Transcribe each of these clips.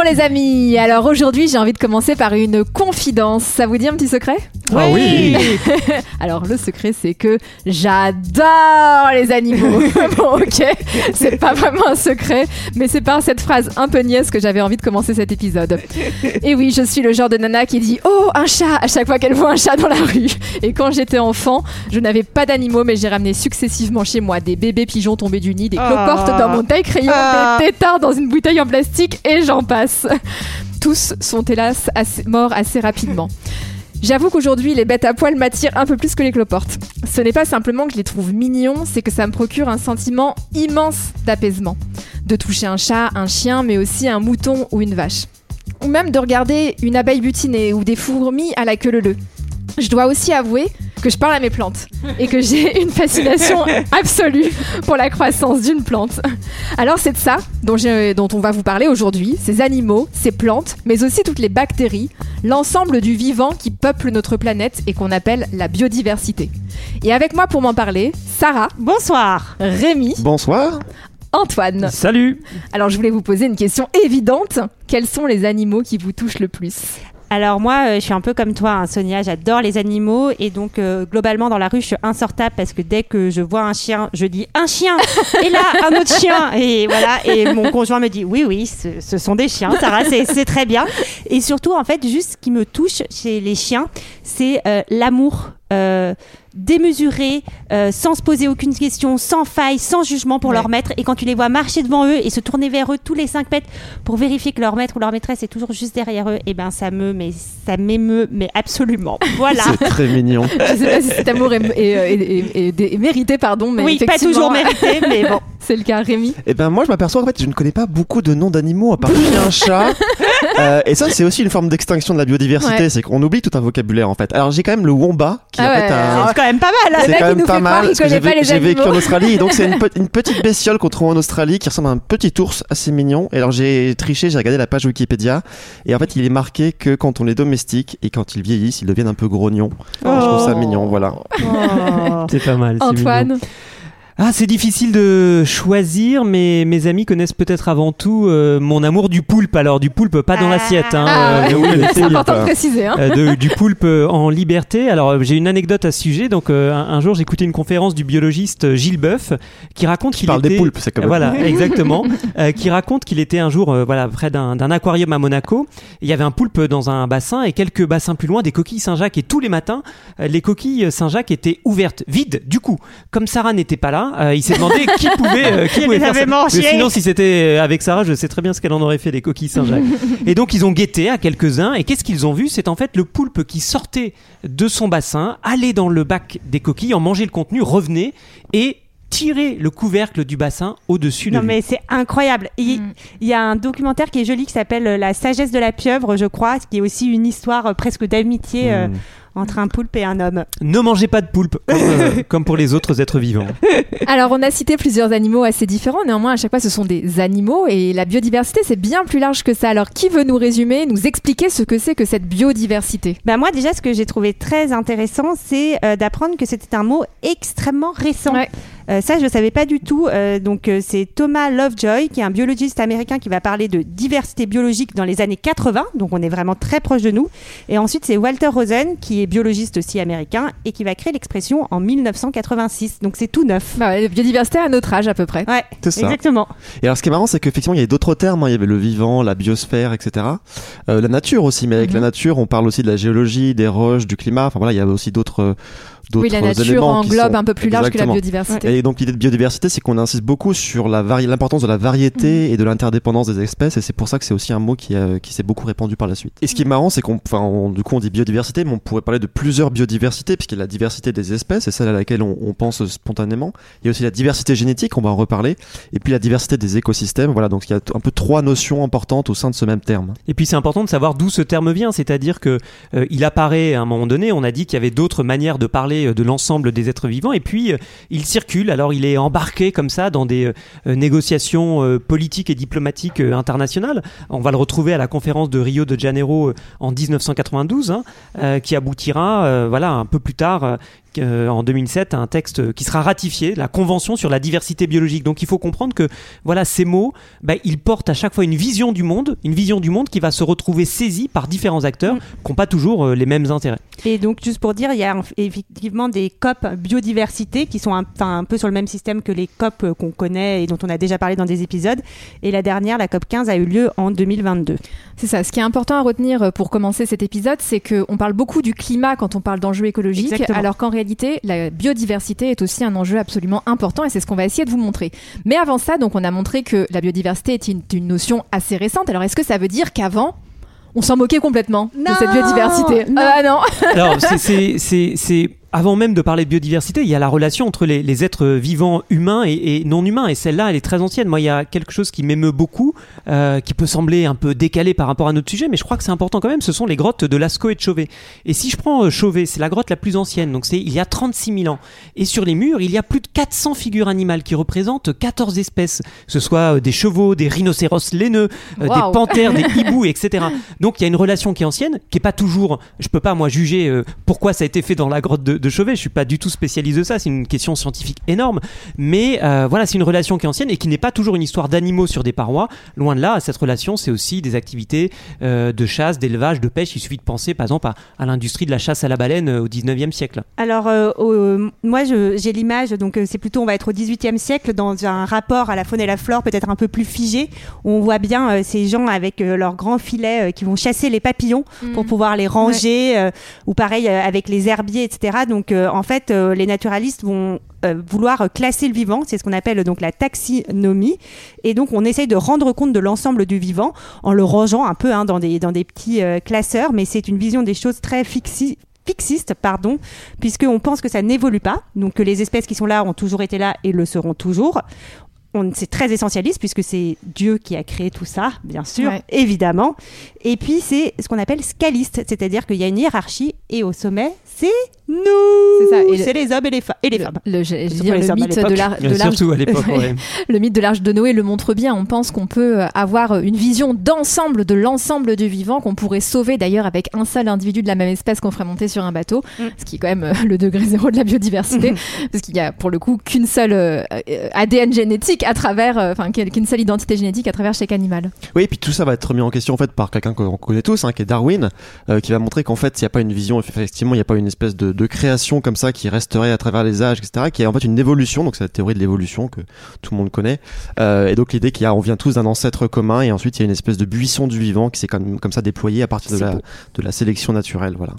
Bonjour les amis Alors aujourd'hui j'ai envie de commencer par une confidence. Ça vous dit un petit secret? Ah oui Alors le secret c'est que j'adore les animaux. bon ok, c'est pas vraiment un secret, mais c'est par cette phrase un peu niaise que j'avais envie de commencer cet épisode. Et oui, je suis le genre de nana qui dit Oh un chat à chaque fois qu'elle voit un chat dans la rue. Et quand j'étais enfant, je n'avais pas d'animaux mais j'ai ramené successivement chez moi des bébés pigeons tombés du nid, des cloportes dans mon taille crayon, Ah. des tétards dans une bouteille en plastique et j'en passe. Tous sont hélas assez- morts assez rapidement. J'avoue qu'aujourd'hui, les bêtes à poil m'attirent un peu plus que les cloportes. Ce n'est pas simplement que je les trouve mignons, c'est que ça me procure un sentiment immense d'apaisement. De toucher un chat, un chien, mais aussi un mouton ou une vache. Ou même de regarder une abeille butinée ou des fourmis à la queue leu Je dois aussi avouer que je parle à mes plantes et que j'ai une fascination absolue pour la croissance d'une plante. Alors c'est de ça dont, on va vous parler aujourd'hui, ces animaux, ces plantes, mais aussi toutes les bactéries, l'ensemble du vivant qui peuple notre planète et qu'on appelle la biodiversité. Et avec moi pour m'en parler, Sarah, Bonsoir. Rémi, Bonsoir. Antoine. Salut Alors je voulais vous poser une question évidente. Quels sont les animaux qui vous touchent le plus? Alors moi, euh, je suis un peu comme toi, hein, Sonia. J'adore les animaux et donc euh, globalement dans la rue, je suis insortable parce que dès que je vois un chien, je dis un chien et là un autre chien et voilà. Et mon conjoint me dit oui oui, ce, sont des chiens, Sarah, c'est très bien. Et surtout en fait, juste ce qui me touche chez les chiens, c'est euh, l'amour. Démesuré, euh, sans se poser aucune question, sans faille, sans jugement pour Ouais. leur maître. Et quand tu les vois marcher devant eux et se tourner vers eux tous les 5 mètres pour vérifier que leur maître ou leur maîtresse est toujours juste derrière eux, et ben ça me, mais ça m'émeut, mais absolument. Voilà. C'est très mignon. Je sais pas si cet amour est, est- est- est- est- est mérité, pardon, mais oui, pas toujours mérité, mais bon. C'est le cas, Rémi. Et ben moi je m'aperçois en fait je ne connais pas beaucoup de noms d'animaux à part chien, chat. Euh, et ça c'est aussi une forme d'extinction de la biodiversité, Ouais. c'est qu'on oublie tout un vocabulaire en fait. Alors j'ai quand même le wombat qui Ah en fait ouais, a- C'est quand même pas mal. hein. C'est quand même pas mal parce que j'ai vécu en Australie et donc c'est une, pe- une petite bestiole qu'on trouve en Australie qui ressemble à un petit ours assez mignon. Et alors j'ai triché, j'ai regardé la page Wikipédia et en fait il est marqué que quand on les domestique et quand ils vieillissent, ils deviennent un peu grognons. Je trouve ça Oh. mignon, voilà. Oh. C'est pas mal. c'est mignon. Ah, c'est difficile de choisir, mais mes amis connaissent peut-être avant tout euh, mon amour du poulpe. Alors, du poulpe pas dans Ah. l'assiette. Hein, Ah, euh, C'est important de préciser. Hein. euh, de- du poulpe en liberté. Alors, j'ai une anecdote à ce sujet. Donc, euh, un, un jour, j'ai écouté une conférence du biologiste Gilles Boeuf qui raconte qu'il parle était... des poulpes, c'est Voilà, exactement. Euh, qui raconte qu'il était un jour euh, voilà, près d'un d'un aquarium à Monaco. Il y avait un poulpe dans un bassin et quelques bassins plus loin, des coquilles Saint-Jacques. Et tous les matins, euh, les coquilles Saint-Jacques étaient ouvertes, vides. Du coup, comme Sarah n'était pas là, euh, il s'est demandé qui pouvait, euh, qui pouvait les faire ça. sinon, si c'était euh, avec Sarah, je sais très bien ce qu'elle en aurait fait des coquilles Saint-Jacques. et donc, ils ont guetté à quelques-uns. Et qu'est-ce qu'ils ont vu? C'est en fait le poulpe qui sortait de son bassin, allait dans le bac des coquilles, en mangeait le contenu, revenait et tirait le couvercle du bassin au-dessus de Non lui. mais c'est incroyable. Il, Mm. il y a un documentaire qui est joli qui s'appelle La sagesse de la pieuvre, je crois, qui est aussi une histoire presque d'amitié euh, Hmm. Entre un poulpe et un homme. Ne mangez pas de poulpe, comme, euh, comme pour les autres êtres vivants. Alors, on a cité plusieurs animaux assez différents. Néanmoins, à chaque fois, ce sont des animaux. Et la biodiversité, c'est bien plus large que ça. Alors, qui veut nous résumer, nous expliquer ce que c'est que cette biodiversité? Bah moi déjà ce que j'ai trouvé très intéressant c'est euh, d'apprendre que c'était un mot extrêmement récent. Ouais. Euh, ça je ne savais pas du tout. Euh, donc euh, c'est Thomas Lovejoy qui est un biologiste américain qui va parler de diversité biologique dans les années 80. Donc on est vraiment très proche de nous. Et ensuite c'est Walter Rosen qui est biologiste aussi américain et qui va créer l'expression en 1986. Donc c'est tout neuf. bah, ouais, Biodiversité à notre âge, à peu près. Ouais, C'est ça. exactement. Et alors, ce qui est marrant, c'est qu'effectivement, il y avait d'autres termes. hein. Il y avait le vivant, la biosphère, etc. Euh, la nature aussi. Mais avec Mhm. la nature, on parle aussi de la géologie, des roches, du climat. Enfin voilà, il y a aussi d'autres Oui, la nature englobe sont- un peu plus large que la biodiversité. Et donc l'idée de biodiversité, c'est qu'on insiste beaucoup sur la vari- l'importance de la variété Mm. et de l'interdépendance des espèces, et c'est pour ça que c'est aussi un mot qui, euh, qui s'est beaucoup répandu par la suite. Et ce qui est marrant, c'est qu'on, enfin, on- du coup, on dit biodiversité, mais on pourrait parler de plusieurs biodiversités, puisqu'il y a la diversité des espèces, c'est celle à laquelle on, on pense spontanément. Il y a aussi la diversité génétique, on va en reparler, et puis la diversité des écosystèmes. Voilà, donc il y a un peu trois notions importantes au sein de ce même terme. Et puis c'est important de savoir d'où ce terme vient, c'est-à-dire que euh, il apparaît à un moment donné, on a dit qu'il y avait d'autres manières de parler euh, de l'ensemble des êtres vivants, et puis euh, il circule, alors il est embarqué comme ça dans des euh, négociations politiques et diplomatiques internationales. On va le retrouver à la conférence de Rio de Janeiro en 1992, hein, qui aboutira, voilà, un peu plus tard. Euh, en 2007, à un texte qui sera ratifié, la Convention sur la diversité biologique. Donc il faut comprendre que voilà ces mots, bah, ils portent à chaque fois une vision du monde, une vision du monde qui va se retrouver saisie par différents acteurs Mm. qui n'ont pas toujours euh, les mêmes intérêts. Et donc, juste pour dire, il y a en- effectivement des COP biodiversité qui sont un, peu sur le même système que les COP euh, qu'on connaît et dont on a déjà parlé dans des épisodes. Et la dernière, la COP 15, a eu lieu en 2022. C'est ça. Ce qui est important à retenir pour commencer cet épisode, c'est qu'on parle beaucoup du climat quand on parle d'enjeux écologiques, Exactement. alors qu'en réalité, la biodiversité est aussi un enjeu absolument important et c'est ce qu'on va essayer de vous montrer. Mais avant ça, donc, on a montré que la biodiversité est une, une notion assez récente. Alors, est-ce que ça veut dire qu'avant, on s'en moquait complètement Non, de cette biodiversité? Non. Ah non Alors c'est- c'est c'est- c'est avant même de parler de biodiversité, il y a la relation entre les, les êtres vivants humains et, et non humains. Et celle-là, elle est très ancienne. Moi, il y a quelque chose qui m'émeut beaucoup, euh, qui peut sembler un peu décalé par rapport à notre sujet, mais je crois que c'est important quand même. Ce sont les grottes de Lascaux et de Chauvet. Et si je prends euh, Chauvet, c'est la grotte la plus ancienne, donc c'est il y a 36 000 ans. Et sur les murs, il y a plus de 400 figures animales qui représentent 14 espèces, que ce soit euh, des chevaux, des rhinocéros laineux, euh, des panthères, des hiboux, etc. Donc il y a une relation qui est ancienne, qui est pas toujours. Je peux pas moi juger pourquoi ça a été fait dans la grotte de, de Chauvet. Je suis pas du tout spécialisé de ça. C'est une question scientifique énorme. Mais euh, voilà, c'est une relation qui est ancienne et qui n'est pas toujours une histoire d'animaux sur des parois. Loin de là, cette relation, c'est aussi des activités euh, de chasse, d'élevage, de pêche. Il suffit de penser, par exemple, à, à l'industrie de la chasse à la baleine euh, au 19e siècle. Alors, euh, moi, j'ai l'image, donc euh, c'est plutôt, on va être au 18e siècle, dans un rapport à la faune et la flore peut-être un peu plus figé, où on voit bien euh, ces gens avec euh, leurs grands filets euh, qui vont chasser les papillons pour pouvoir les ranger, euh, ou pareil euh, avec les herbiers, etc. Donc, euh, en fait, euh, les naturalistes vont euh, vouloir classer le vivant, c'est ce qu'on appelle donc la taxinomie, et donc on essaye de rendre compte de l'ensemble du vivant en le rangeant un peu hein, dans, des, dans des petits classeurs, mais c'est une vision des choses très fixi fixiste, pardon, puisqu'on pense que ça n'évolue pas, donc que les espèces qui sont là ont toujours été là et le seront toujours. On- C'est très essentialiste puisque c'est Dieu qui a créé tout ça, bien sûr, Ouais. évidemment. Et puis c'est ce qu'on appelle scaliste, c'est-à-dire qu'il y a une hiérarchie et au sommet, c'est nous. C'est ça, et le- C'est les hommes et les, fa- et les Le- femmes. le, je- je dire, le mythe l'époque. de l'ar- de l'arche Surtout à l'époque. Ouais. ouais. Le mythe de l'arche de Noé le montre bien. On pense qu'on peut euh, avoir une vision d'ensemble de l'ensemble du vivant, qu'on pourrait sauver d'ailleurs avec un seul individu de la même espèce qu'on ferait monter sur un bateau, Mm. ce qui est quand même euh, le degré zéro de la biodiversité, parce qu'il y a pour le coup qu'une seule euh, ADN génétique à travers, euh, enfin qu'une seule identité génétique à travers chaque animal. Oui, et puis tout ça va être remis en question en fait par quelqu'un qu'on connaît tous, hein, qui est Darwin, euh, qui va montrer qu'en fait, il n'y a pas une vision, effectivement, il n'y a pas une espèce de, de création comme ça qui resterait à travers les âges, etc., qui est en fait une évolution, donc c'est la théorie de l'évolution que tout le monde connaît, euh, et donc l'idée qu'il y a, on vient tous d'un ancêtre commun, et ensuite il y a une espèce de buisson du vivant qui s'est comme, comme ça déployé à partir de la, beau. de la sélection naturelle, voilà.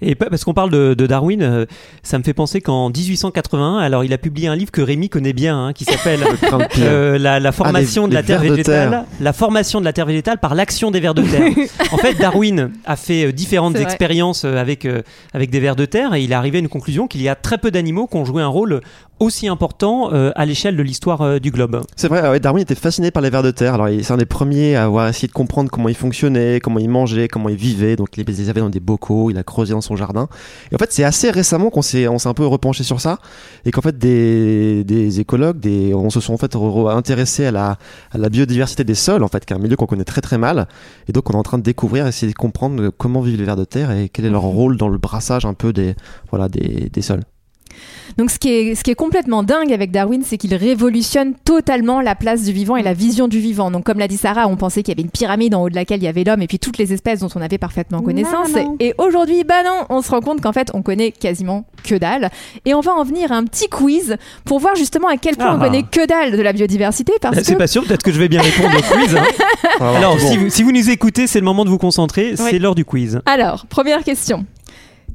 Et pa- parce qu'on parle de, de Darwin, euh, ça me fait penser qu'en 1881, alors il a publié un livre que Rémi connaît bien, hein, qui s'appelle. euh, la, la formation Ah, les- de la terre végétale, terre. la formation de la terre végétale par l'action des vers de terre. en fait, Darwin a fait euh, différentes expériences euh, avec euh, avec des vers de terre et il est arrivé à une conclusion qu'il y a très peu d'animaux qui ont joué un rôle aussi important euh, à l'échelle de l'histoire euh, du globe. C'est vrai, ouais, Darwin était fasciné par les vers de terre. Alors, c'est un des premiers à avoir essayé de comprendre comment ils fonctionnaient, comment ils mangeaient, comment ils vivaient. Donc, il les avait dans des bocaux, il a creusé dans son jardin. Et en fait, c'est assez récemment qu'on s'est, on s'est un peu repenché sur ça. Et qu'en fait, des, des écologues, des, on se sont en fait re- re- intéressés à la, à la biodiversité des sols, en fait, qui est un milieu qu'on connaît très très mal. Et donc, on est en train de découvrir, essayer de comprendre comment vivent les vers de terre et quel est leur rôle dans le brassage un peu des, voilà, des, des sols. Donc ce qui est, ce qui est complètement dingue avec Darwin, c'est qu'il révolutionne totalement la place du vivant et la vision du vivant. Donc comme l'a dit Sarah, on pensait qu'il y avait une pyramide en haut de laquelle il y avait l'homme et puis toutes les espèces dont on avait parfaitement connaissance. Non, non. Et aujourd'hui, bah non, on se rend compte qu'en fait, on connaît quasiment que dalle. Et on va en venir à un petit quiz pour voir justement à quel point Ah. on connaît que dalle de la biodiversité parce C'est que pas sûr, peut-être que je vais bien répondre au quiz. hein. Alors, si vous, si vous nous écoutez, c'est le moment de vous concentrer, c'est l'heure du quiz. Alors, première question.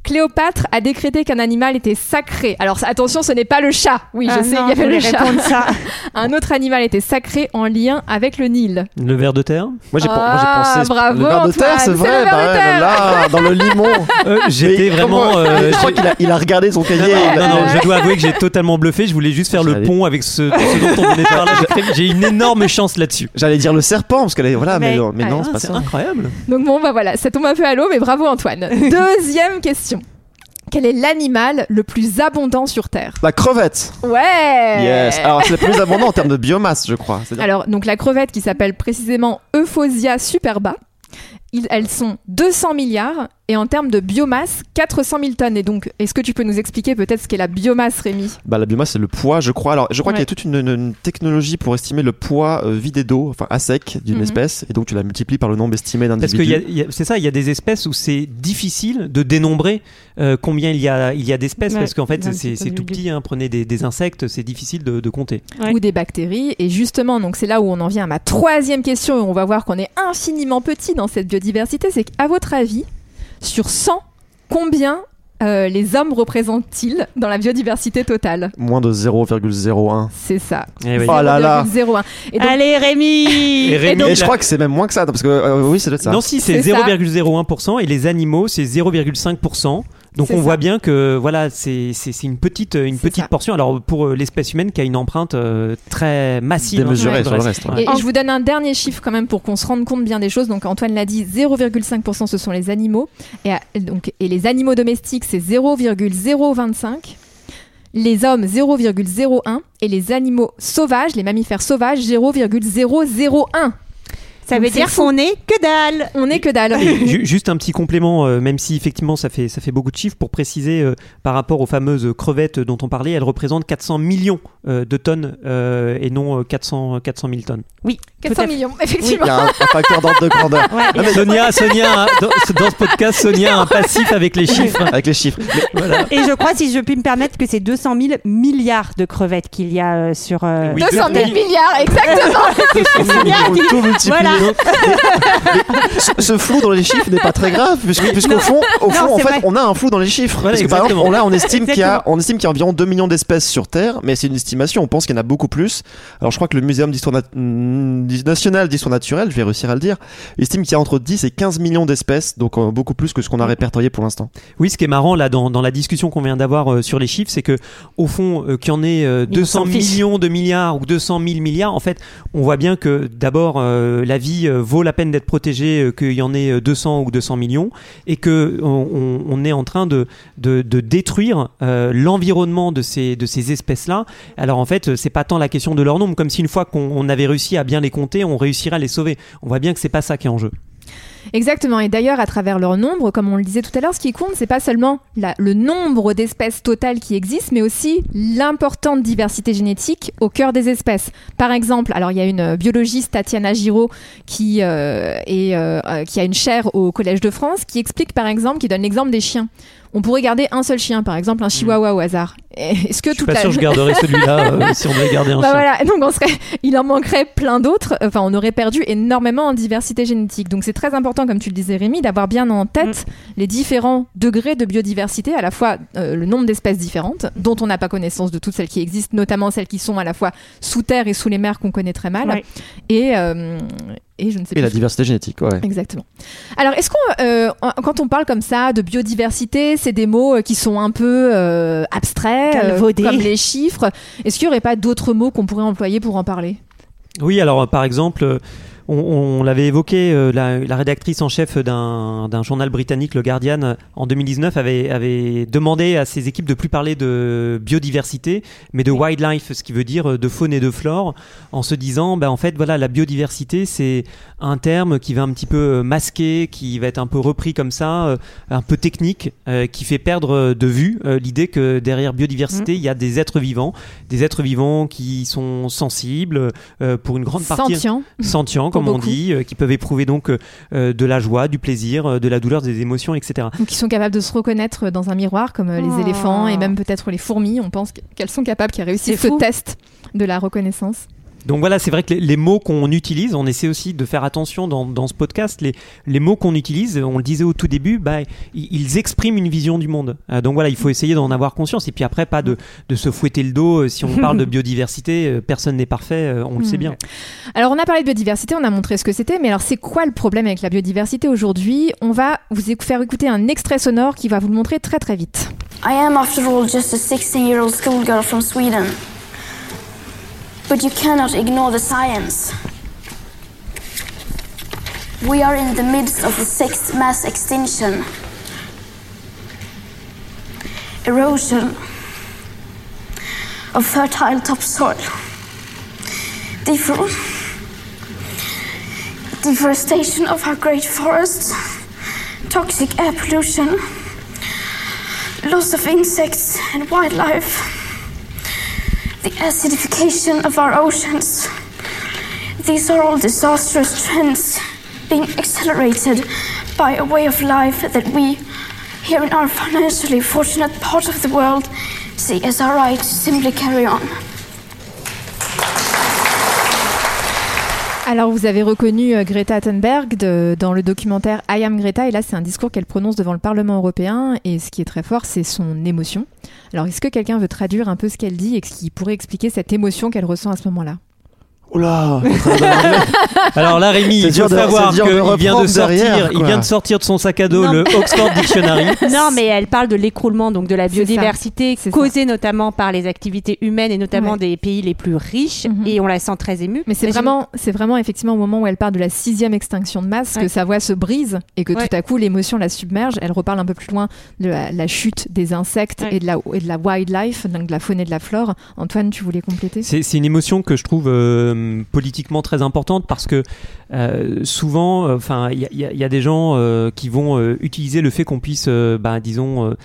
Cléopâtre a décrété qu'un animal était sacré. Alors attention, ce n'est pas le chat. Oui, je Ah sais, non, il y avait le chat. ça. Un autre animal était sacré en lien avec le Nil. Le ver de terre? Moi j'ai Ah, pensé bravo, le ver de terre, c'est vrai, le bah ouais, terre. là, dans le limon. Euh, J'étais vraiment. euh, je crois qu'il a, il a regardé son cahier. Non, non, non, je dois avouer que j'ai totalement bluffé. Je voulais juste faire le pont avec ce, ce dont on venait de parler. J'ai- J'ai une énorme chance là-dessus. J'allais dire le serpent parce qu'elle est voilà, mais, Mais- non, Ah, c'est pas C'est ça. incroyable. Donc bon, bah voilà, ça tombe un peu à l'eau, mais bravo Antoine. Deuxième question. Quel est l'animal le plus abondant sur Terre? La crevette. Ouais Yes. Alors c'est le plus abondant en termes de biomasse, je crois. Alors, donc la crevette qui s'appelle précisément Euphosia superba, ils- elles sont 200 milliards et en termes de biomasse, 400 000 tonnes. Et donc, est-ce que tu peux nous expliquer peut-être ce qu'est la biomasse, Rémi? Bah, la biomasse, c'est le poids, je crois. Alors, je crois Ouais. qu'il y a toute une, une- une technologie pour estimer le poids euh, vidé d'eau, enfin à sec, d'une Mhm. espèce, et donc tu la multiplies par le nombre estimé Parce d'individus. que y a- y a- c'est ça, il y a des espèces où c'est difficile de dénombrer euh, combien il y a, il y a d'espèces Ouais, parce qu'en fait c'est tout petit. Hein, prenez des, des insectes, c'est difficile de, de compter. Ouais. Ou des bactéries. Et justement, donc c'est là où on en vient à ma troisième question et on va voir qu'on est infiniment petit dans cette biodiversité. C'est qu'à votre avis, sur 100, combien euh, les hommes représentent-ils dans la biodiversité totale? Moins de 0,01. C'est ça. Eh oui. Oh là là. 0,01. Et donc, Allez, Rémi Et Rémi, Et il je crois que c'est même moins que ça, parce que euh, oui, c'est ça. Non, si, c'est C'est ça. 0,01% et les animaux, c'est 0,5%. Donc on ça. voit bien que voilà, c'est c'est- c'est une petite, une petite ça. portion. Alors pour euh, l'espèce humaine qui a une empreinte euh, très massive. hein, Démesurée sur sur le reste, ouais. Et je vous donne un dernier chiffre quand même pour qu'on se rende compte bien des choses. Donc Antoine l'a dit, 0,5% ce sont les animaux. Et, à- donc, et les animaux domestiques, c'est 0,025. Les hommes, 0,01. Et les animaux sauvages, les mammifères sauvages, 0,001. Ça veut dire qu'on est que dalle On est que dalle. Ju- Juste un petit complément, euh, même si effectivement ça fait, ça fait beaucoup de chiffres, pour préciser euh, par rapport aux fameuses crevettes dont on parlait, elles représentent 400 millions euh, de tonnes euh, et non euh, 400, 400 000 tonnes. Oui, 400 tout à fait. millions, Il effectivement. y a un, un facteur d'ordre de grandeur. Ouais. Sonia, Sonia, hein, dans, dans ce podcast, Sonia a un passif avec les chiffres. Avec les chiffres. Mais Et je crois, si je puis me permettre, que c'est 200 000 milliards de crevettes qu'il y a euh, sur. euh, Oui, 200 000 oui. milliards, exactement. milliards, faut tout multiplier. Voilà. Mais ce, ce flou dans les chiffres n'est pas très grave, puisqu'au fond, au Non, fond en fait, vrai. on a un flou dans les chiffres. Voilà, parce que par exemple, on, là, on estime qu'il y a, Exactement. on estime qu'il y a environ 2 millions d'espèces sur Terre, mais c'est une estimation. On pense qu'il y en a beaucoup plus. Alors, je crois que le Muséum d'histoire mm, national d'histoire naturelle, je vais réussir à le dire, estime qu'il y a entre 10 et 15 millions d'espèces, donc euh, beaucoup plus que ce qu'on a répertorié pour l'instant. Oui, ce qui est marrant là dans, dans la discussion qu'on vient d'avoir euh, sur les chiffres, c'est que au fond, euh, qu'il y en ait euh, Mais on 200 s'en fiche. millions de milliards ou 200 000 milliards, en fait, on voit bien que d'abord euh, la vie euh, vaut la peine d'être protégée, euh, qu'il y en ait euh, 200 ou 200 millions, et que on, est en train de, de, de détruire euh, l'environnement de ces de ces espèces-là. Alors en fait, euh, c'est pas tant la question de leur nombre, comme si une fois qu'on on avait réussi à bien les compter, on réussirait à les sauver. On voit bien que c'est pas ça qui est en jeu. Exactement. Et d'ailleurs, à travers leur nombre, comme on le disait tout à l'heure, ce qui compte, c'est pas seulement la- le nombre d'espèces totales qui existent, mais aussi l'importante diversité génétique au cœur des espèces. Par exemple, alors il y a une biologiste, Tatiana Giraud, qui, euh, est, euh, euh, qui a une chaire au Collège de France, qui explique par exemple, qui donne l'exemple des chiens. On pourrait garder un seul chien, par exemple un chihuahua au hasard. Est-ce que Je suis toute pas la... sûr que je garderais celui-là euh, si on devait garder un Bah chien. voilà, donc on serait, il en manquerait plein d'autres. Enfin, on aurait perdu énormément en diversité génétique. Donc c'est très important, comme tu le disais Rémi, d'avoir bien en tête les différents degrés de biodiversité, à la fois euh, le nombre d'espèces différentes, dont on n'a pas connaissance de toutes celles qui existent, notamment celles qui sont à la fois sous terre et sous les mers qu'on connaît très mal, Ouais. et euh, et je ne sais Et la diversité génétique, ouais. Exactement. Alors, est-ce qu'on, euh, quand on parle comme ça de biodiversité, c'est des mots qui sont un peu euh, abstraits, euh, comme les chiffres. Est-ce qu'il n'y aurait pas d'autres mots qu'on pourrait employer pour en parler? Oui, alors euh, par exemple, euh, on, on l'avait évoqué, euh, la, la rédactrice en chef d'un journal britannique, le Guardian, en 2019, avait, avait demandé à ses équipes de plus parler de biodiversité, mais de wildlife, ce qui veut dire euh, de faune et de flore, en se disant, ben, en fait, voilà, la biodiversité, c'est un terme qui va un petit peu euh, masquer, qui va être un peu repris comme ça, un peu technique, euh, qui fait perdre de vue euh, l'idée que derrière biodiversité, il y a des êtres vivants, des êtres vivants qui sont sensibles, pour une grande partie Sentient. sentients, On dit, euh, qui peuvent éprouver donc euh, euh, de la joie, du plaisir, euh, de la douleur, des émotions, etc. Donc, qui sont capables de se reconnaître dans un miroir, comme euh, les Oh. éléphants et même peut-être les fourmis. On pense qu'elles sont capables, qui a réussi C'est ce test de la reconnaissance. Donc voilà, c'est vrai que les, les mots qu'on utilise, on essaie aussi de faire attention dans, dans ce podcast. Les, les mots qu'on utilise, on le disait au tout début, bah, ils, expriment une vision du monde. Euh, donc voilà, il faut essayer d'en avoir conscience. Et puis après, pas de, de se fouetter le dos. Euh, Si on parle de biodiversité, euh, personne n'est parfait, on le sait bien. Alors, on a parlé de biodiversité, on a montré ce que c'était, mais alors c'est quoi le problème avec la biodiversité aujourd'hui? On va vous faire écouter un extrait sonore qui va vous le montrer très très vite. I am, after all, just a 16 year old schoolgirl from Sweden. But you cannot ignore the science. We are in the midst of the sixth mass extinction. Erosion of fertile topsoil. Defor- deforestation of our great forests. Toxic air pollution loss of insects and wildlife, the acidification of our oceans. These are all disastrous trends being accelerated by a way of life that we, here in our financially fortunate part of the world, see as our right to simply carry on. Alors, vous avez reconnu euh, Greta Thunberg dans le documentaire I Am Greta, et là, c'est un discours qu'elle prononce devant le Parlement européen, et ce qui est très fort, c'est son émotion. Alors, est-ce que quelqu'un veut traduire un peu ce qu'elle dit et ce qui pourrait expliquer cette émotion qu'elle ressent à ce moment-là? Oula Alors là, Rémi, il faut savoir qu'il vient de sortir, derrière, il vient de sortir de son sac à dos Non, le Oxford Dictionary. Non, mais elle parle de l'écroulement, donc de la biodiversité ça. causée notamment par les activités humaines et notamment Ouais. des pays les plus riches. Mhm. Et on la sent très émue. Mais c'est vraiment, c'est vraiment effectivement au moment où elle parle de la sixième extinction de masse que sa voix se brise et que Ouais. tout à coup l'émotion la submerge. Elle reparle un peu plus loin de la, la chute des insectes Ouais. et, de la, et de la wildlife, donc de la faune et de la flore. Antoine, tu voulais compléter? C'est c'est une émotion que je trouve euh, politiquement très importante parce que euh, souvent, enfin, il y, a- des gens euh, qui vont euh, utiliser le fait qu'on puisse, euh, bah, disons, euh, euh,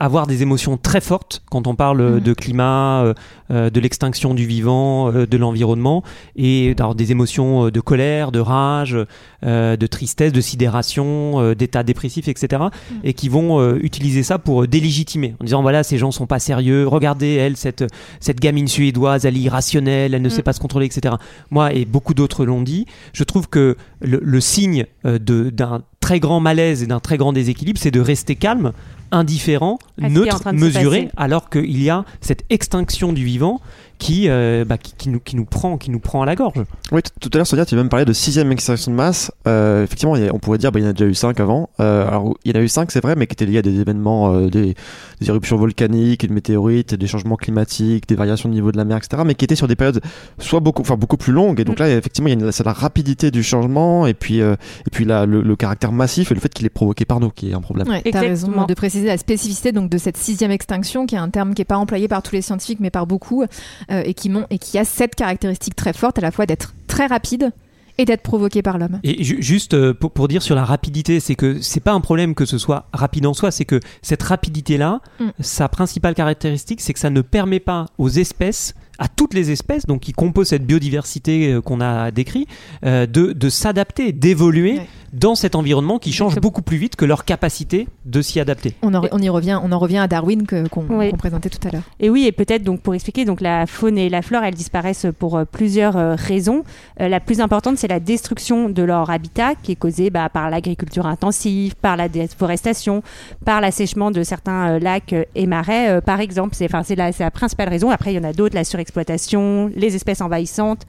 avoir des émotions très fortes quand on parle euh, Mhm. de climat, euh, euh, de l'extinction du vivant, euh, de l'environnement, et d'avoir des émotions euh, de colère, de rage, euh, de tristesse, de sidération, euh, d'état dépressif, etc. Et qui vont euh, utiliser ça pour euh, délégitimer, en disant voilà, ces gens sont pas sérieux, regardez elle, cette, cette gamine suédoise, elle est irrationnelle, elle ne sait pas se contrôler, etc. Moi et beaucoup d'autres l'ont dit, je trouve que le, le signe euh, d'un très grand malaise et d'un très grand déséquilibre, c'est de rester calme, indifférent, neutre, mesuré, alors qu'il y a cette extinction du vivant qui, euh, bah, qui, qui nous, qui, nous prend, qui nous prend à la gorge. Oui, tout à l'heure, Sonia, tu as même parlé de sixième extinction de masse. Euh, effectivement, on pourrait dire bah, il y en a déjà eu cinq avant. Euh, alors, il y en a eu cinq, c'est vrai, mais qui étaient liés à des événements, euh, des, des éruptions volcaniques, des météorites, des changements climatiques, des variations de niveau de la mer, etc. Mais qui étaient sur des périodes soit beaucoup, enfin beaucoup plus longues. Et donc là, effectivement, il y a une- c'est la rapidité du changement et puis euh, et puis la- le, le caractère massif et le fait qu'il est provoqué par nous qui est un problème. Ouais, t'as raison Exactement. de préciser la spécificité donc de cette sixième extinction, qui est un terme qui n'est pas employé par tous les scientifiques, mais par beaucoup, et qui mon- et qui a cette caractéristique très forte à la fois d'être très rapide et d'être provoqué par l'homme. Et ju- juste euh, pour, pour dire sur la rapidité, c'est que c'est pas un problème que ce soit rapide en soi, c'est que cette rapidité-là, Mm. sa principale caractéristique, c'est que ça ne permet pas aux espèces, à toutes les espèces, donc qui composent cette biodiversité euh, qu'on a décrit, euh, de, de s'adapter, d'évoluer Ouais. dans cet environnement qui change Exactement. beaucoup plus vite que leur capacité de s'y adapter. On, en- on y revient, on en revient à Darwin qu'on présentait tout à l'heure. Et oui, et peut-être donc pour expliquer, donc la faune et la flore, elles disparaissent pour euh, plusieurs raisons. Euh, la plus importante, c'est la destruction de leur habitat, qui est causée bah, par l'agriculture intensive, par la déforestation, par l'assèchement de certains euh, lacs et marais, euh, par exemple. La, c'est la principale raison. Après, il y en a d'autres, la surexploitation, les espèces envahissantes,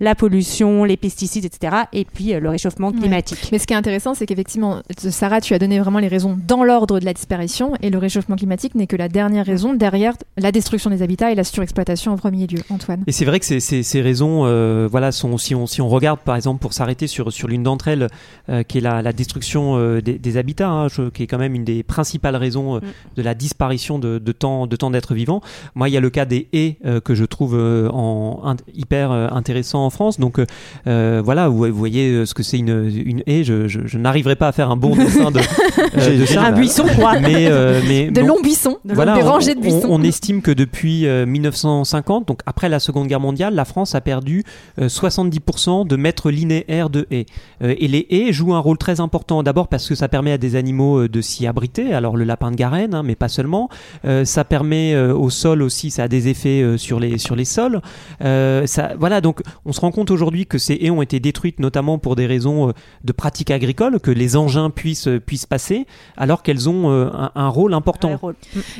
la pollution, les pesticides, etc. Et puis euh, le réchauffement Ouais. climatique. Mais ce qui est intéressant, c'est qu'effectivement, Sarah, tu as donné vraiment les raisons dans l'ordre de la disparition, et le réchauffement climatique n'est que la dernière raison derrière la destruction des habitats et la surexploitation en premier lieu. Antoine. Et c'est vrai que ces, ces, ces raisons, euh, voilà, sont, si, on, si on regarde par exemple pour s'arrêter sur, sur l'une d'entre elles, euh, qui est la, la destruction euh, des, des habitats, hein, je- qui est quand même une des principales raisons euh, Mm. de la disparition de, de temps de temps d'être vivant. Moi, il y a le cas des haies euh, que je trouve euh, en, in- hyper euh, intéressant en France. Donc euh, voilà, vous, vous voyez ce que c'est une, une haie. Je, je, je n'arriverai pas à faire un bon dessin de, de ça. Un buisson, quoi. Mais, mais De longs buissons, voilà, on- rangées de on- buissons. On, estime que depuis euh, 1950, donc après la Seconde Guerre mondiale, la France a perdu euh, 70% de mètres linéaire de haies. Et les haies jouent un rôle très important. D'abord parce que ça permet à des animaux de s'y abriter. Alors le lapin de Garenne, hein, mais pas seulement. Euh, ça permet euh, au sol aussi, ça a des effets euh, sur les sur les sols. Euh, ça, voilà, donc on se rend compte aujourd'hui que ces haies ont été détruites notamment pour des raisons euh, de pratique agricole, que les engins puissent euh, puissent passer, alors qu'elles ont un, un rôle important. Rôle.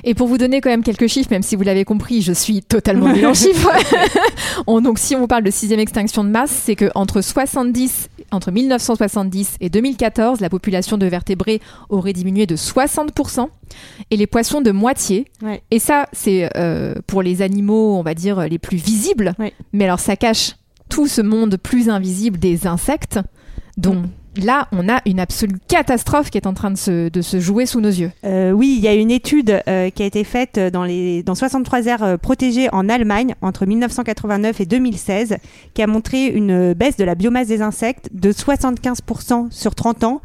Et pour vous donner quand même quelques chiffres, même si vous l'avez compris, je suis totalement nulle en chiffres. On- donc si on vous parle de sixième extinction de masse, c'est que entre 70, entre 1970 et 2014, la population de vertébrés aurait diminué de 60% et les poissons de moitié. Ouais. Et ça, c'est euh, pour les animaux, on va dire les plus visibles. Ouais. Mais alors ça cache tout ce monde plus invisible des insectes, dont là, on a une absolue catastrophe qui est en train de se, de se jouer sous nos yeux. Euh, oui, il y a une étude euh, qui a été faite dans, les, dans 63 aires euh, protégées en Allemagne entre 1989 et 2016, qui a montré une baisse de la biomasse des insectes de 75% sur 30 ans.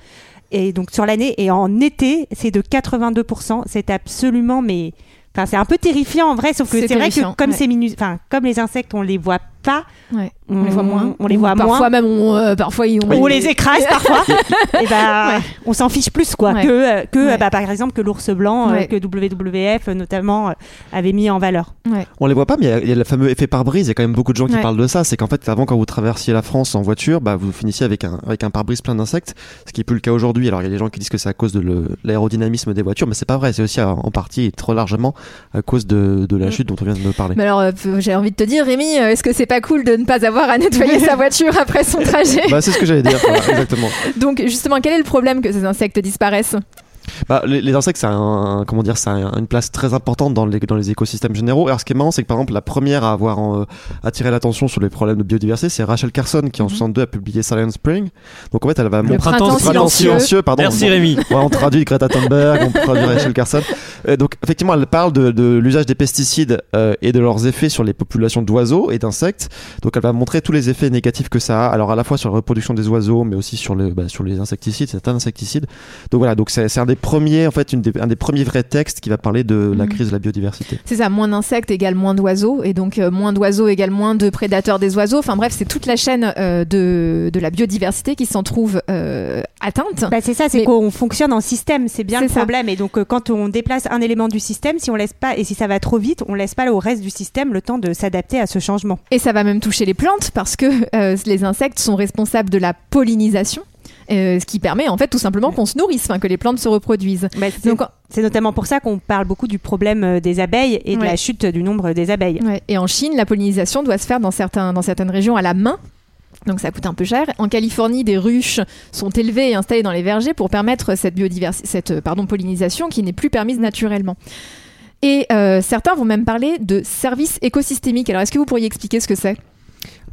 Et donc sur l'année, et en été, c'est de 82%. C'est absolument, mais. Enfin, c'est un peu terrifiant en vrai, sauf que C'est vrai que comme, ouais. c'est minu- enfin, comme les insectes, on les voit pas. Ouais. On les voit moins. On les voit parfois moins. même on, euh, parfois ils- On les écrase parfois. et Ouais. on s'en fiche plus quoi Ouais. que euh, que Ouais. bah, par exemple que l'ours blanc euh, que WWF notamment euh, avait mis en valeur. On les voit pas, mais il y a- il y, a le fameux effet pare-brise. Il y a quand même beaucoup de gens qui Ouais. parlent de ça. C'est qu'en fait, avant, quand vous traversiez la France en voiture, bah, vous finissiez avec un, avec un pare-brise plein d'insectes, ce qui est plus le cas aujourd'hui. Alors, il y a des gens qui disent que c'est à cause de l'aérodynamisme des voitures, mais c'est pas vrai. C'est aussi en partie et trop largement à cause de, de la Mm. chute dont on vient de me parler. Mais alors euh, j'ai envie de te dire Rémi, est-ce que c'est pas cool de ne pas avoir à nettoyer sa voiture après son trajet Bah, c'est ce que j'allais dire. voilà, exactement. Donc justement, quel est le problème que ces insectes disparaissent? Bah, les, les insectes, ça a un, comment dire, ça a une place très importante dans les, dans les écosystèmes généraux. Alors, ce qui est marrant, c'est que par exemple, la première à avoir euh, attiré l'attention sur les problèmes de biodiversité, c'est Rachel Carson, qui en Mhm. 62 a publié Silent Spring. Donc, en fait, elle va montrer printemps printemps silencieux. pardon. Merci Rémi. Ouais, on traduit Greta Thunberg, on traduit Rachel Carson. Donc effectivement, elle parle de, de l'usage des pesticides euh, et de leurs effets sur les populations d'oiseaux et d'insectes. Donc elle va montrer tous les effets négatifs que ça a. Alors à la fois sur la reproduction des oiseaux, mais aussi sur le bah, sur les insecticides, certains insecticides. Donc voilà, donc c'est un des premiers en fait, une des, un des premiers vrais textes qui va parler de la Mhm. crise de la biodiversité. C'est ça, moins d'insectes égale moins d'oiseaux, et donc euh, moins d'oiseaux égale moins de prédateurs des oiseaux. Enfin bref, c'est toute la chaîne euh, de, de la biodiversité qui s'en trouve euh, atteinte. Bah, c'est ça, c'est Mais- qu'on fonctionne en système, c'est bien le ça. problème. Et donc euh, quand on déplace un élément du système, si on laisse pas et si ça va trop vite, on laisse pas au reste du système le temps de s'adapter à ce changement. Et ça va même toucher les plantes parce que euh, les insectes sont responsables de la pollinisation. Euh, ce qui permet en fait tout simplement qu'on se nourrisse, que les plantes se reproduisent. Bah, c'est Donc, c'est notamment pour ça qu'on parle beaucoup du problème euh, des abeilles et de Ouais. la chute du nombre des abeilles. Ouais. Et en Chine, la pollinisation doit se faire dans, certains, dans certaines régions à la main. Donc ça coûte un peu cher. En Californie, des ruches sont élevées et installées dans les vergers pour permettre cette, cette euh, pardon, pollinisation qui n'est plus permise naturellement. Et euh, certains vont même parler de services écosystémiques. Alors est-ce que vous pourriez expliquer ce que c'est?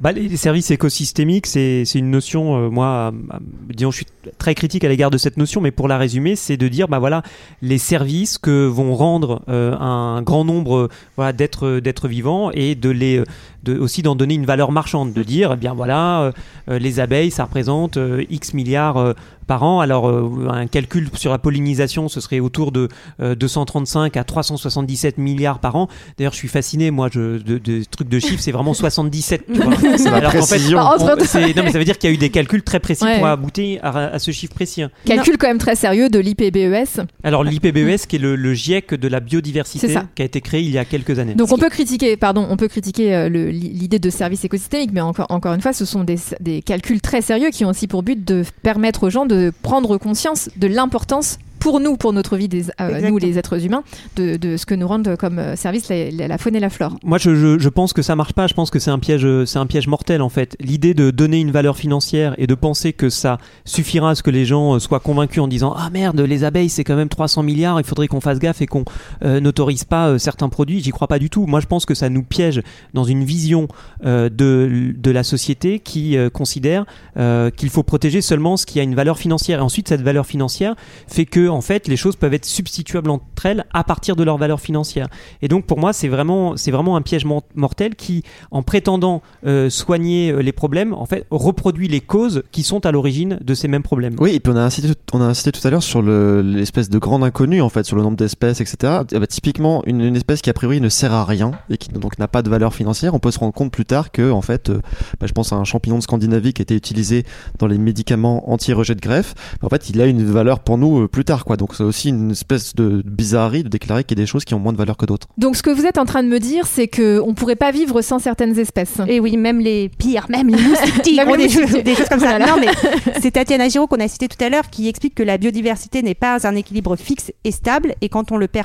Bah, les services écosystémiques, c'est une notion, euh, moi, euh, disons, je suis très critique à l'égard de cette notion, mais pour la résumer, c'est de dire, bah voilà, les services que vont rendre euh, un grand nombre euh, voilà, d'êtres d'êtres vivants et de les euh, de, aussi d'en donner une valeur marchande, de dire, eh bien voilà, euh, euh, les abeilles, ça représente euh, X milliards euh, par an. Alors, euh, un calcul sur la pollinisation, ce serait autour de euh, 235 à 377 milliards par an. D'ailleurs, je suis fasciné, moi, je, de, de trucs de chiffres, c'est vraiment 77. tu vois. C'est la Alors qu'en fait. Bah, on- non, mais ça veut dire qu'il y a eu des calculs très précis Ouais. pour aboutir à, à ce chiffre précis. hein. Calcul quand même très sérieux de l'IPBES. Alors l'IPBES, qui est le, le GIEC de la biodiversité, qui a été créé il y a quelques années. Donc on peut critiquer, pardon, on peut critiquer euh, le- l'idée de service écosystémique, mais encore, une fois, ce sont des calculs très sérieux qui ont aussi pour but de permettre aux gens de prendre conscience de l'importance pour nous, pour notre vie, des, euh, nous les êtres humains, de, de ce que nous rendent comme euh, service la, la- la faune et la flore. Moi, je, je, je pense que ça marche pas. Je pense que c'est un piège, euh, c'est un piège mortel en fait. L'idée de donner une valeur financière et de penser que ça suffira à ce que les gens euh, soient convaincus en disant ah merde, les abeilles c'est quand même 300 milliards, il faudrait qu'on fasse gaffe et qu'on euh, n'autorise pas euh, certains produits. J'y crois pas du tout. Moi, je pense que ça nous piège dans une vision euh, de de la société qui euh, considère euh, qu'il faut protéger seulement ce qui a une valeur financière. Et ensuite, cette valeur financière fait que en fait les choses peuvent être substituables entre elles à partir de leur valeur financière. Et donc pour moi c'est vraiment c'est vraiment un piège mor- mortel qui en prétendant euh, soigner euh, les problèmes en fait reproduit les causes qui sont à l'origine de ces mêmes problèmes. Oui, et puis on a incité, on a incité tout à l'heure sur le- l'espèce de grande inconnue, en fait, sur le nombre d'espèces, etc. Eh ben, typiquement, une, espèce qui a priori ne sert à rien et qui donc n'a pas de valeur financière, on peut se rendre compte plus tard que, en fait, euh, bah, je pense à un champignon de Scandinavie qui a été utilisé dans les médicaments anti-rejet de greffe. En fait, il a une valeur pour nous plus tard, quoi. Donc c'est aussi une espèce de bizarrerie de déclarer qu'il y a des choses qui ont moins de valeur que d'autres. Donc ce que vous êtes en train de me dire, c'est que on pourrait pas vivre sans certaines espèces. Et oui, même les pires, même les moustiques, Même ont les des, choses, moustiques. des choses comme ça. Voilà. Non, mais c'est Tatiana Giraud qu'on a cité tout à l'heure qui explique que la biodiversité n'est pas un équilibre fixe et stable, et quand on le, per-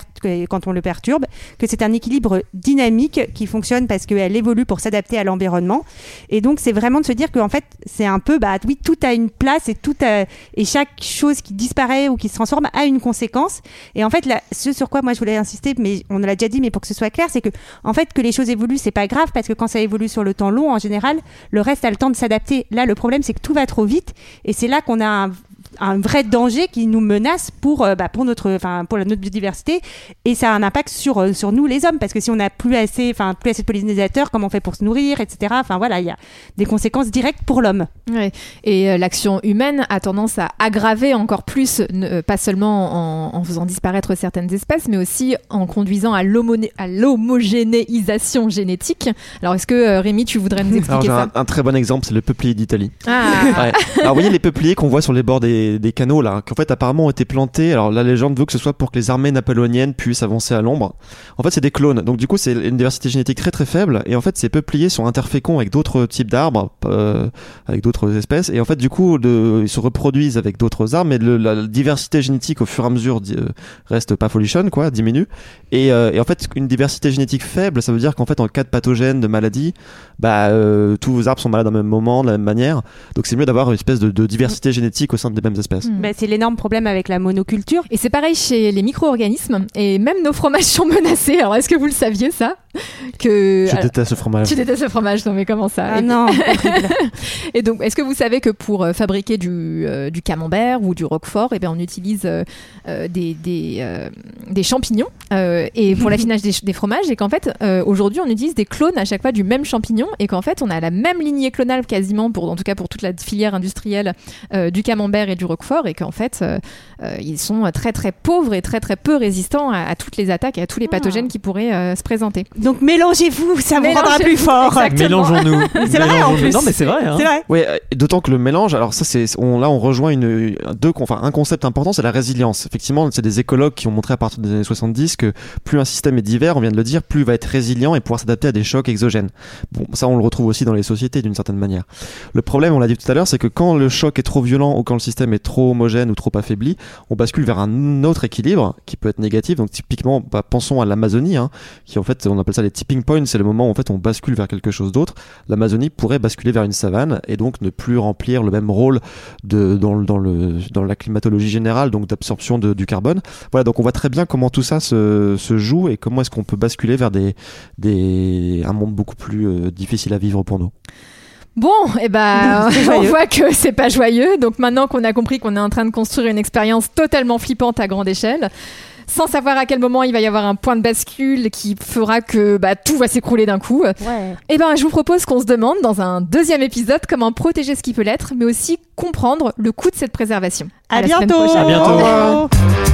quand on le perturbe, que c'est un équilibre dynamique qui fonctionne parce qu'elle évolue pour s'adapter à l'environnement. Et donc, c'est vraiment de se dire qu'en fait, c'est un peu, bah oui, tout a une place et tout a- et chaque chose qui disparaît ou qui se transforme a une conséquence. Et en fait, ce sur quoi moi je voulais insister, mais on l'a déjà dit, mais pour que ce soit clair, c'est que en fait que les choses évoluent, c'est pas grave parce que quand ça évolue sur le temps long, en général, le reste a le temps de s'adapter. Là, le problème, c'est que tout va trop vite, et c'est là qu'on a un, un vrai danger qui nous menace pour, euh, bah, pour notre, enfin, pour notre biodiversité, et ça a un impact sur euh, sur nous les hommes parce que si on n'a plus assez, enfin, plus assez de pollinisateurs, comment on fait pour se nourrir, etc. Enfin voilà, il y a des conséquences directes pour l'homme. Ouais. Et euh, l'action humaine a tendance à aggraver encore plus, ne- euh, pas seulement en, en faisant disparaître certaines espèces, mais aussi en conduisant à l'homogénéisation génétique. Alors est-ce que euh, Rémi, tu voudrais nous Alors expliquer j'ai ça? un, un très bon exemple, c'est le peuplier d'Italie. Ah, Ouais. Alors vous voyez les peupliers qu'on voit sur les bords des, des canaux là, qui en fait apparemment ont été plantés. Alors la légende veut que ce soit pour que les armées napoléoniennes puissent avancer à l'ombre. En fait c'est des clones, donc du coup c'est une diversité génétique très très faible. Et en fait ces peupliers sont interféconds avec d'autres types d'arbres, euh, avec d'autres espèces. Et en fait du coup ils se reproduisent avec d'autres arbres, mais la diversité génétique au fur et à mesure euh, reste pas folichonne quoi, diminue. Et, euh, et en fait une diversité génétique faible, ça veut dire qu'en fait en cas de pathogène, de maladie, bah tous vos arbres sont malades au même moment, de la même manière. Donc c'est mieux d'avoir une espèce de, de diversité génétique au sein des mêmes espèces. Bah, c'est l'énorme problème avec la monoculture. Et c'est pareil chez les micro-organismes, et même nos fromages sont menacés. Alors est-ce que vous le saviez ça? Que... Je Alors, déteste ce fromage. tu détestes le fromage, non mais comment ça? Ah Et- non, Et donc, est-ce que vous savez que pour euh, fabriquer du, euh, du camembert ou du roquefort, eh bien, on utilise euh, euh, des, des, euh, des champignons euh, et pour l'affinage des, des fromages et qu'en fait, euh, aujourd'hui, on utilise des clones à chaque fois du même champignon et qu'en fait, on a la même lignée clonale quasiment pour, en tout cas pour toute la filière industrielle euh, du camembert et du roquefort et qu'en fait, euh, euh, ils sont très très pauvres et très très peu résistants à, à toutes les attaques et à tous les pathogènes qui pourraient euh, se présenter. donc mélangez-vous, ça vous rendra plus fort. Mélangeons-nous. C'est vrai en Mélangeons-nous. plus. Non mais c'est vrai. hein. C'est vrai. Ouais, d'autant que le mélange, alors ça c'est, on, là on rejoint une, deux, enfin un concept important, c'est la résilience. Effectivement, c'est des écologues qui ont montré à partir des années 70 que plus un système est divers, on vient de le dire, plus il va être résilient et pouvoir s'adapter à des chocs exogènes. Bon, ça on le retrouve aussi dans les sociétés d'une certaine manière. Le problème, on l'a dit tout à l'heure, c'est que quand le choc est trop violent ou quand le système est trop homogène ou trop affaibli, on bascule vers un autre équilibre qui peut être négatif. Donc typiquement, bah, pensons à l'Amazonie, hein, qui en fait, on appelle ça les tipping points, c'est le moment où en fait on bascule vers quelque chose d'autre. L'Amazonie pourrait basculer vers une savane et donc ne plus remplir le même rôle dans, la climatologie générale, donc d'absorption du carbone. Voilà, donc on voit très bien comment tout ça se, joue et comment est-ce qu'on peut basculer vers un monde beaucoup plus euh, difficile à vivre pour nous. Bon, et ben, on voit que c'est pas joyeux. Donc maintenant qu'on a compris qu'on est en train de construire une expérience totalement flippante à grande échelle, sans savoir à quel moment il va y avoir un point de bascule qui fera que bah, tout va s'écrouler d'un coup, Ouais. et ben, je vous propose qu'on se demande dans un deuxième épisode comment protéger ce qui peut l'être, mais aussi comprendre le coût de cette préservation. À, la semaine bientôt. prochaine. À bientôt.